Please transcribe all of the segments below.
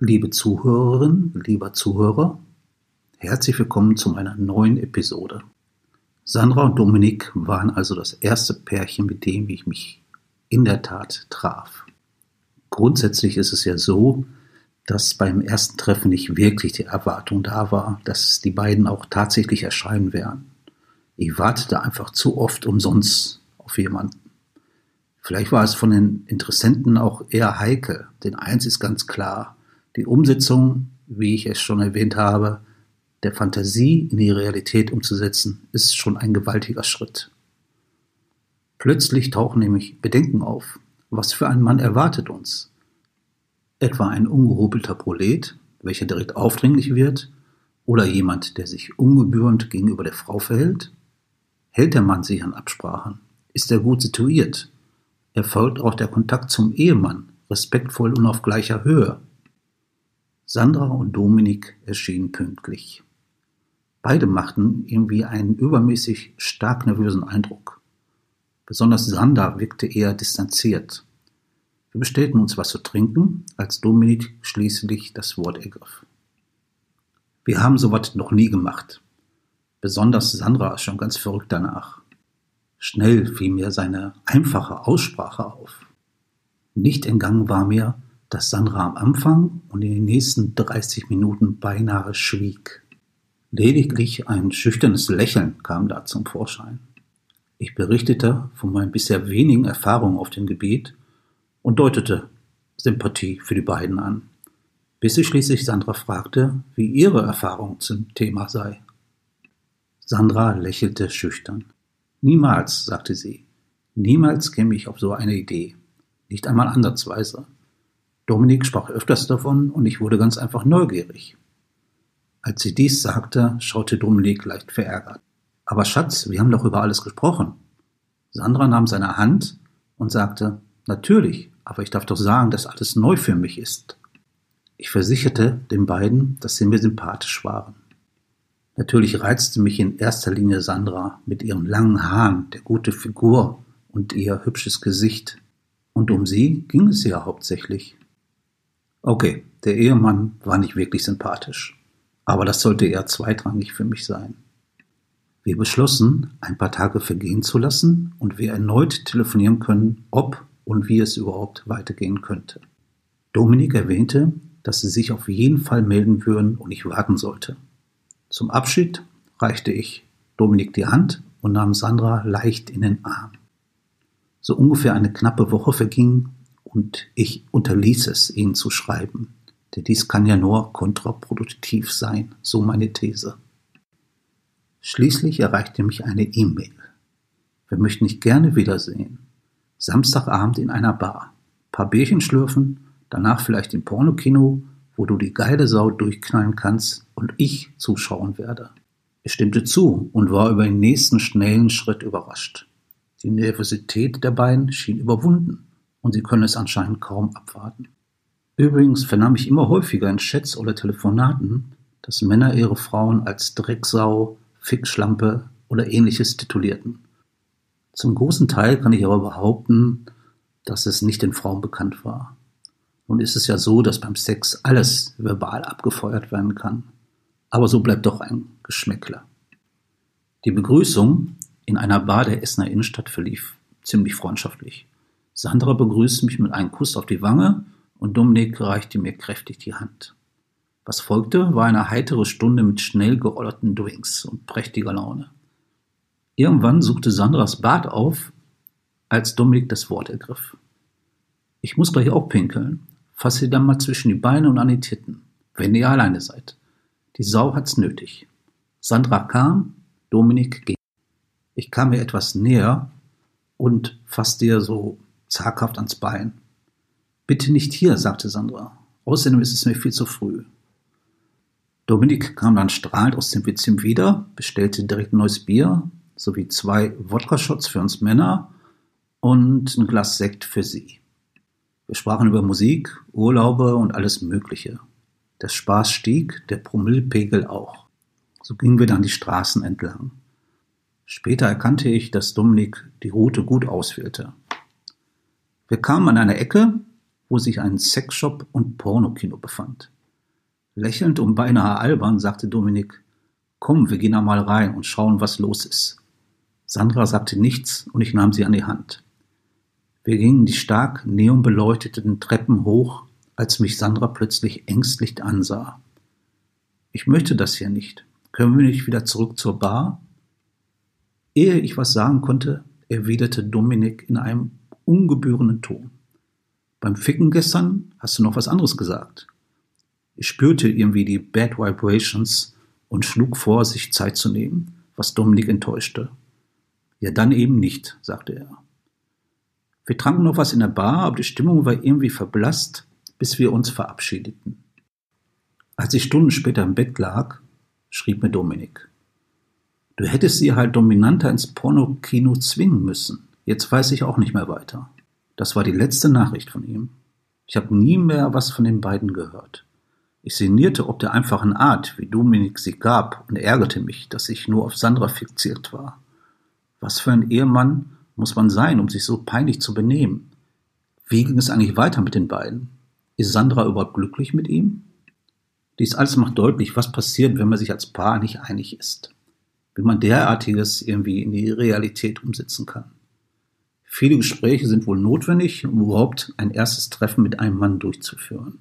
Liebe Zuhörerin, lieber Zuhörer, herzlich willkommen zu meiner neuen Episode. Sandra und Dominik waren also das erste Pärchen, mit dem ich mich in der Tat traf. Grundsätzlich ist es ja so, dass beim ersten Treffen nicht wirklich die Erwartung da war, dass die beiden auch tatsächlich erscheinen werden. Ich wartete einfach zu oft umsonst auf jemanden. Vielleicht war es von den Interessenten auch eher heikel, denn eins ist ganz klar, die Umsetzung, wie ich es schon erwähnt habe, der Fantasie in die Realität umzusetzen, ist schon ein gewaltiger Schritt. Plötzlich tauchen nämlich Bedenken auf. Was für ein Mann erwartet uns? Etwa ein ungehobelter Prolet, welcher direkt aufdringlich wird, oder jemand, der sich ungebührend gegenüber der Frau verhält? Hält der Mann sich an Absprachen? Ist er gut situiert? Erfolgt auch der Kontakt zum Ehemann respektvoll und auf gleicher Höhe? Sandra und Dominik erschienen pünktlich. Beide machten irgendwie einen übermäßig stark nervösen Eindruck. Besonders Sandra wirkte eher distanziert. Wir bestellten uns was zu trinken, als Dominik schließlich das Wort ergriff. Wir haben sowas noch nie gemacht. Besonders Sandra ist schon ganz verrückt danach. Schnell fiel mir seine einfache Aussprache auf. Nicht entgangen war mir, dass Sandra am Anfang und in den nächsten 30 Minuten beinahe schwieg. Lediglich ein schüchternes Lächeln kam da zum Vorschein. Ich berichtete von meinen bisher wenigen Erfahrungen auf dem Gebiet und deutete Sympathie für die beiden an, bis sie schließlich Sandra fragte, wie ihre Erfahrung zum Thema sei. Sandra lächelte schüchtern. Niemals, sagte sie, niemals käme ich auf so eine Idee, nicht einmal ansatzweise. Dominik sprach öfters davon und ich wurde ganz einfach neugierig. Als sie dies sagte, schaute Dominik leicht verärgert. Aber Schatz, wir haben doch über alles gesprochen. Sandra nahm seine Hand und sagte, natürlich, aber ich darf doch sagen, dass alles neu für mich ist. Ich versicherte den beiden, dass sie mir sympathisch waren. Natürlich reizte mich in erster Linie Sandra mit ihren langen Haaren, der gute Figur und ihr hübsches Gesicht. Und um sie ging es ja hauptsächlich. Okay, der Ehemann war nicht wirklich sympathisch, aber das sollte eher zweitrangig für mich sein. Wir beschlossen, ein paar Tage vergehen zu lassen und wir erneut telefonieren können, ob und wie es überhaupt weitergehen könnte. Dominik erwähnte, dass sie sich auf jeden Fall melden würden und ich warten sollte. Zum Abschied reichte ich Dominik die Hand und nahm Sandra leicht in den Arm. So ungefähr eine knappe Woche verging und ich unterließ es, ihnen zu schreiben, denn dies kann ja nur kontraproduktiv sein, so meine These. Schließlich erreichte mich eine E-Mail. Wir möchten dich gerne wiedersehen. Samstagabend in einer Bar. Paar Bierchen schlürfen, danach vielleicht im Pornokino, wo du die geile Sau durchknallen kannst und ich zuschauen werde. Ich stimmte zu und war über den nächsten schnellen Schritt überrascht. Die Nervosität der beiden schien überwunden und sie können es anscheinend kaum abwarten. Übrigens vernahm ich immer häufiger in Chats oder Telefonaten, dass Männer ihre Frauen als Drecksau, Fickschlampe oder ähnliches titulierten. Zum großen Teil kann ich aber behaupten, dass es nicht den Frauen bekannt war. Nun ist es ja so, dass beim Sex alles verbal abgefeuert werden kann. Aber so bleibt doch ein Geschmäckler. Die Begrüßung in einer Bar der Essener Innenstadt verlief ziemlich freundschaftlich. Sandra begrüßte mich mit einem Kuss auf die Wange und Dominik reichte mir kräftig die Hand. Was folgte, war eine heitere Stunde mit schnell geollerten Drinks und prächtiger Laune. Irgendwann suchte Sandras Bad auf, als Dominik das Wort ergriff. Ich muss gleich auch pinkeln. Fass sie dann mal zwischen die Beine und an die Titten, wenn ihr alleine seid. Die Sau hat's nötig. Sandra kam, Dominik ging. Ich kam ihr etwas näher und fasste ihr so zaghaft ans Bein. Bitte nicht hier, sagte Sandra. Außerdem ist es mir viel zu früh. Dominik kam dann strahlend aus dem WC wieder, bestellte direkt neues Bier sowie zwei Wodka-Shots für uns Männer und ein Glas Sekt für sie. Wir sprachen über Musik, Urlaube und alles Mögliche. Der Spaß stieg, der Promillpegel auch. So gingen wir dann die Straßen entlang. Später erkannte ich, dass Dominik die Route gut auswählte. Wir kamen an eine Ecke, wo sich ein Sexshop und Pornokino befand. Lächelnd und beinahe albern sagte Dominik, komm, wir gehen einmal rein und schauen, was los ist. Sandra sagte nichts und ich nahm sie an die Hand. Wir gingen die stark neonbeleuchteten Treppen hoch, als mich Sandra plötzlich ängstlich ansah. Ich möchte das hier nicht. Können wir nicht wieder zurück zur Bar? Ehe ich was sagen konnte, erwiderte Dominik in einem ungebührenden Ton. Beim Ficken gestern hast du noch was anderes gesagt. Ich spürte irgendwie die Bad Vibrations und schlug vor, sich Zeit zu nehmen, was Dominik enttäuschte. Ja, dann eben nicht, sagte er. Wir tranken noch was in der Bar, aber die Stimmung war irgendwie verblasst, bis wir uns verabschiedeten. Als ich Stunden später im Bett lag, schrieb mir Dominik. Du hättest sie halt dominanter ins Pornokino zwingen müssen. Jetzt weiß ich auch nicht mehr weiter. Das war die letzte Nachricht von ihm. Ich habe nie mehr was von den beiden gehört. Ich sinnierte ob der einfachen Art, wie Dominik sie gab, und ärgerte mich, dass ich nur auf Sandra fixiert war. Was für ein Ehemann muss man sein, um sich so peinlich zu benehmen? Wie ging es eigentlich weiter mit den beiden? Ist Sandra überhaupt glücklich mit ihm? Dies alles macht deutlich, was passiert, wenn man sich als Paar nicht einig ist. Wie man derartiges irgendwie in die Realität umsetzen kann. Viele Gespräche sind wohl notwendig, um überhaupt ein erstes Treffen mit einem Mann durchzuführen.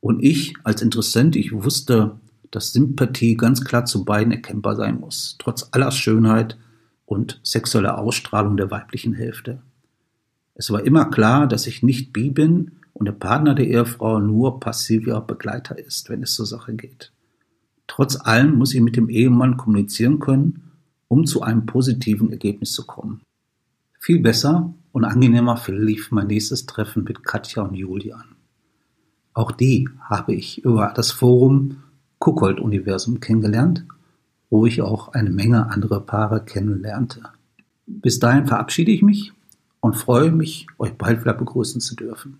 Und ich als Interessent, ich wusste, dass Sympathie ganz klar zu beiden erkennbar sein muss, trotz aller Schönheit und sexuelle Ausstrahlung der weiblichen Hälfte. Es war immer klar, dass ich nicht bi bin und der Partner der Ehefrau nur passiver Begleiter ist, wenn es zur Sache geht. Trotz allem muss ich mit dem Ehemann kommunizieren können, um zu einem positiven Ergebnis zu kommen. Viel besser und angenehmer verlief mein nächstes Treffen mit Katja und Julian. Auch die habe ich über das Forum Kuckold Universum kennengelernt wo ich auch eine Menge andere Paare kennenlernte. Bis dahin verabschiede ich mich und freue mich, euch bald wieder begrüßen zu dürfen.